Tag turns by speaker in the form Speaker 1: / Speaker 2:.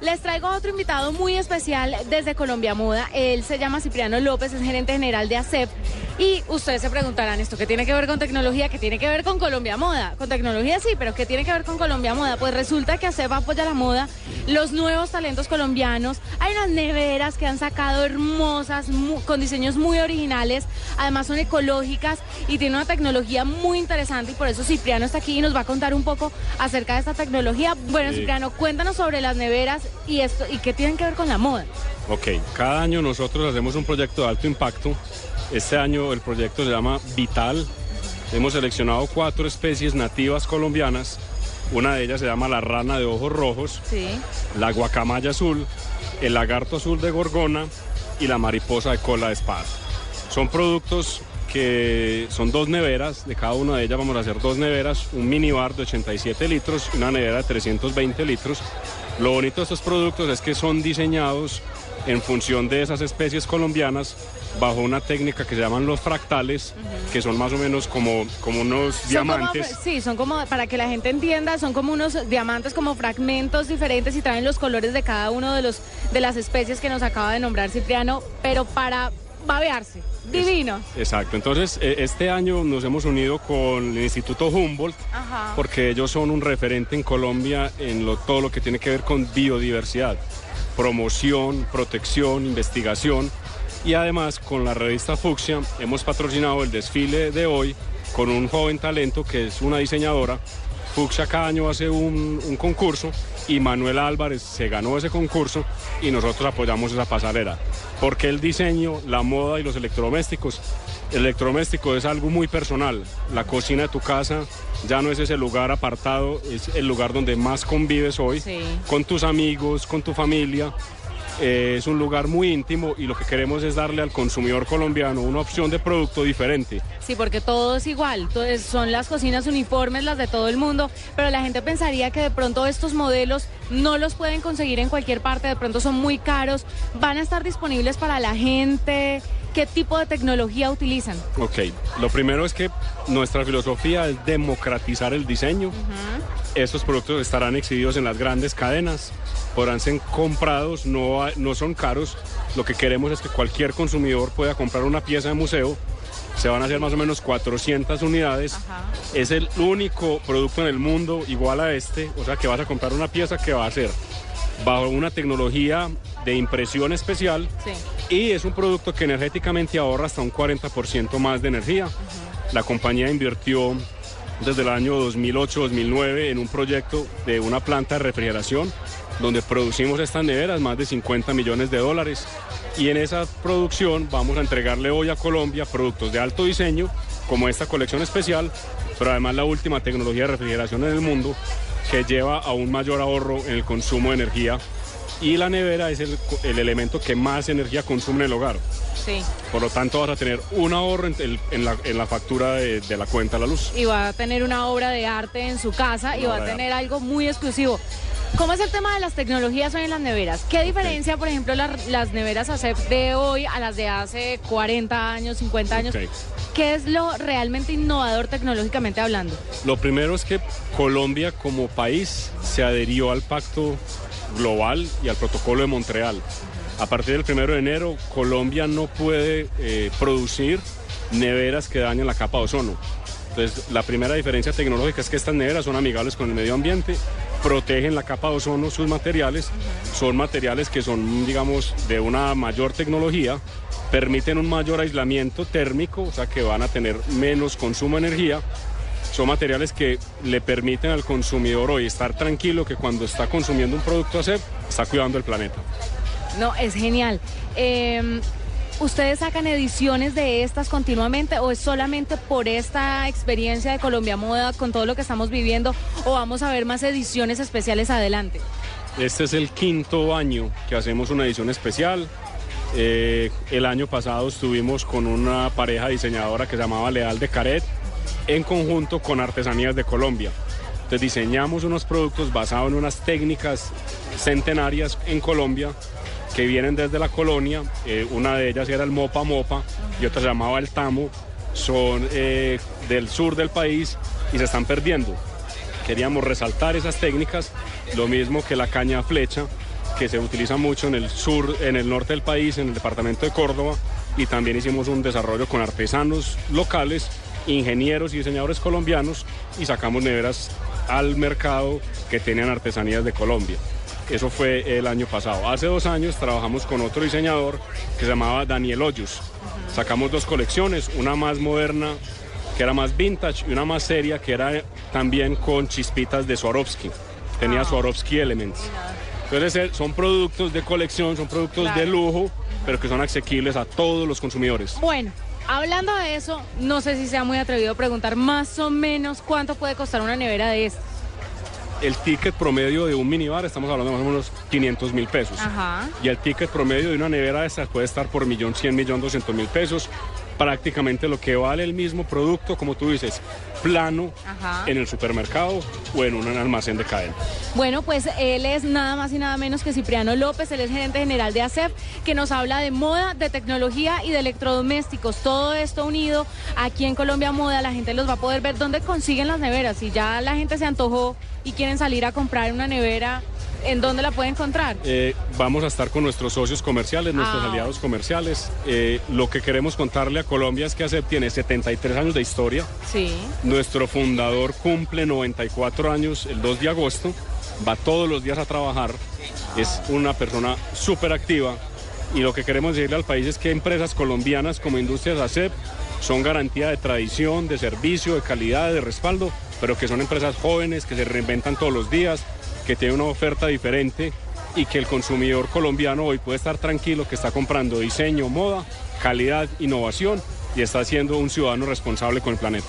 Speaker 1: Les traigo a otro invitado muy especial desde Colombia Moda. Él se llama Cipriano López, es gerente general de ACEP. Y ustedes se preguntarán, ¿esto qué tiene que ver con tecnología? ¿Qué tiene que ver con Colombia Moda? Con tecnología sí, pero ¿qué tiene que ver con Colombia Moda? Pues resulta que ACEP apoya la moda, los nuevos talentos colombianos. Hay unas neveras que han sacado hermosas, con diseños muy originales. Además son ecológicas y tienen una tecnología muy interesante. Y por eso Cipriano está aquí y nos va a contar un poco acerca de esta tecnología. Bueno, Cipriano, cuéntanos sobre las neveras y, esto, y qué tienen que ver con la moda.
Speaker 2: Ok, cada año nosotros hacemos un proyecto de alto impacto. Este año el proyecto se llama Vital. Hemos seleccionado cuatro especies nativas colombianas. Una de ellas se llama la rana de ojos rojos, la guacamaya azul, el lagarto azul de gorgona y la mariposa de cola de espada. Son productos que son dos neveras, de cada una de ellas vamos a hacer dos neveras, un minibar de 87 litros y una nevera de 320 litros lo bonito de estos productos es que son diseñados en función de esas especies colombianas bajo una técnica que se llaman los fractales, que son más o menos como, como unos diamantes.
Speaker 1: sí, son como, para que la gente entienda, son como unos diamantes, como fragmentos diferentes y traen los colores de cada uno de, los, de las especies que nos acaba de nombrar Cipriano, pero para babearse. Divino.
Speaker 2: exacto. Entonces, e, este año nos hemos unido con el Instituto Humboldt, porque ellos son un referente en Colombia en lo, todo lo que tiene que ver con biodiversidad, promoción, protección, investigación. Y además, con la revista Fucsia, hemos patrocinado el desfile de hoy con un joven talento que es una diseñadora. Fucsia cada año hace un, un concurso y Manuel Álvarez se ganó ese concurso y nosotros apoyamos esa pasarela. Porque el diseño, la moda y los electrodomésticos, el electrodoméstico es algo muy personal. La cocina de tu casa ya no es ese lugar apartado, es el lugar donde más convives hoy, con tus amigos, con tu familia. Eh, es un lugar muy íntimo y lo que queremos es darle al consumidor colombiano una opción de producto diferente.
Speaker 1: Sí, porque todo es igual, son las cocinas uniformes, las de todo el mundo, pero la gente pensaría que de pronto estos modelos no los pueden conseguir en cualquier parte, de pronto son muy caros, van a estar disponibles para la gente. ¿Qué tipo de tecnología utilizan?
Speaker 2: Ok, lo primero es que nuestra filosofía es democratizar el diseño. Estos productos estarán exhibidos en las grandes cadenas, podrán ser comprados, no, no son caros. Lo que queremos es que cualquier consumidor pueda comprar una pieza de museo se van a hacer más o menos 400 unidades. Es el único producto en el mundo igual a este, o sea que vas a comprar una pieza que va a ser bajo una tecnología de impresión especial y es un producto que energéticamente ahorra hasta un 40% más de energía. La compañía invirtió desde el año 2008-2009 en un proyecto de una planta de refrigeración donde producimos estas neveras, más de 50 millones de dólares. Y en esa producción vamos a entregarle hoy a Colombia productos de alto diseño, como esta colección especial, pero además la última tecnología de refrigeración en el mundo, que lleva a un mayor ahorro en el consumo de energía y la nevera es el, elemento que más energía consume en el hogar. Sí. Por lo tanto, vas a tener un ahorro en, la, factura de, la cuenta de la luz.
Speaker 1: Y va a tener una obra de arte en su casa y va a tener algo muy exclusivo. ¿Cómo es el tema de las tecnologías hoy en las neveras? ¿Qué diferencia, por ejemplo, las neveras ACEP de hoy a las de hace 40 años, 50 años? ¿Qué es lo realmente innovador tecnológicamente hablando?
Speaker 2: Lo primero es que Colombia como país se adherió al pacto global y al protocolo de Montreal. A partir del 1 de enero, Colombia no puede eh, producir neveras que dañen la capa de ozono. Entonces, la primera diferencia tecnológica es que estas neveras son amigables con el medio ambiente, protegen la capa de ozono, sus materiales, son materiales que son, digamos, de una mayor tecnología, permiten un mayor aislamiento térmico, o sea que van a tener menos consumo de energía son materiales que le permiten al consumidor hoy estar tranquilo que cuando está consumiendo un producto ACEP está cuidando el planeta.
Speaker 1: No, es genial. Em, ¿Ustedes sacan ediciones de estas continuamente o es solamente por esta experiencia de Colombia Moda con todo lo que estamos viviendo o vamos a ver más ediciones especiales adelante?
Speaker 2: Este es el quinto año que hacemos una edición especial. Eh, el año pasado estuvimos con una pareja diseñadora que se llamaba Leal de Caret en conjunto con Artesanías de Colombia. Entonces diseñamos unos productos basados en unas técnicas centenarias en Colombia que vienen desde la colonia. Eh, una de ellas era el mopa mopa y otra se llamaba el tamo. Son eh, del sur del país y se están perdiendo. Queríamos resaltar esas técnicas, lo mismo que la caña flecha, que se utiliza mucho en el sur, en el norte del país, en el departamento de Córdoba, y también hicimos un desarrollo con artesanos locales, ingenieros y diseñadores colombianos, y sacamos neveras al mercado que tenían artesanías de Colombia. Eso fue el año pasado. Hace dos años trabajamos con otro diseñador que se llamaba Daniel Hoyos. Sacamos dos colecciones, una más moderna que era más vintage y una más seria que era también con chispitas de Swarovski. Tenía Swarovski Elements. Entonces eh, son productos de colección, son productos de lujo, pero que son asequibles a todos los consumidores.
Speaker 1: Bueno, hablando de eso, no sé si sea muy atrevido preguntar más o menos cuánto puede costar una nevera de estas.
Speaker 2: El ticket promedio de un minibar, estamos hablando de más o menos 500 mil pesos.
Speaker 1: Ajá.
Speaker 2: Y el ticket promedio de una nevera de estas puede estar por millón cien, millón doscientos mil pesos. Prácticamente lo que vale el mismo producto, como tú dices, plano
Speaker 1: Ajá.
Speaker 2: en el supermercado o en un almacén de cadena.
Speaker 1: Bueno, pues él es nada más y nada menos que Cipriano López, él es gerente general de ASEP, que nos habla de moda, de tecnología y de electrodomésticos. Todo esto unido aquí en Colombia Moda, la gente los va a poder ver dónde consiguen las neveras. Si ya la gente se antojó y quieren salir a comprar una nevera, ¿en dónde la puede encontrar?
Speaker 2: Eh, vamos a estar con nuestros socios comerciales, nuestros
Speaker 1: Ah.
Speaker 2: aliados comerciales. Eh, lo que queremos contarle a Colombia es que ACEP tiene 73 años de historia.
Speaker 1: Sí.
Speaker 2: Nuestro fundador cumple 94 años el 2 de agosto. Va todos los días a trabajar. Es una persona súper activa. Y lo que queremos decirle al país es que empresas colombianas como Industrias ACEP son garantía de tradición, de servicio, de calidad, de respaldo, pero que son empresas jóvenes que se reinventan todos los días, que tienen una oferta diferente y que el consumidor colombiano hoy puede estar tranquilo que está comprando diseño, moda, calidad, innovación y está siendo un ciudadano responsable con el planeta.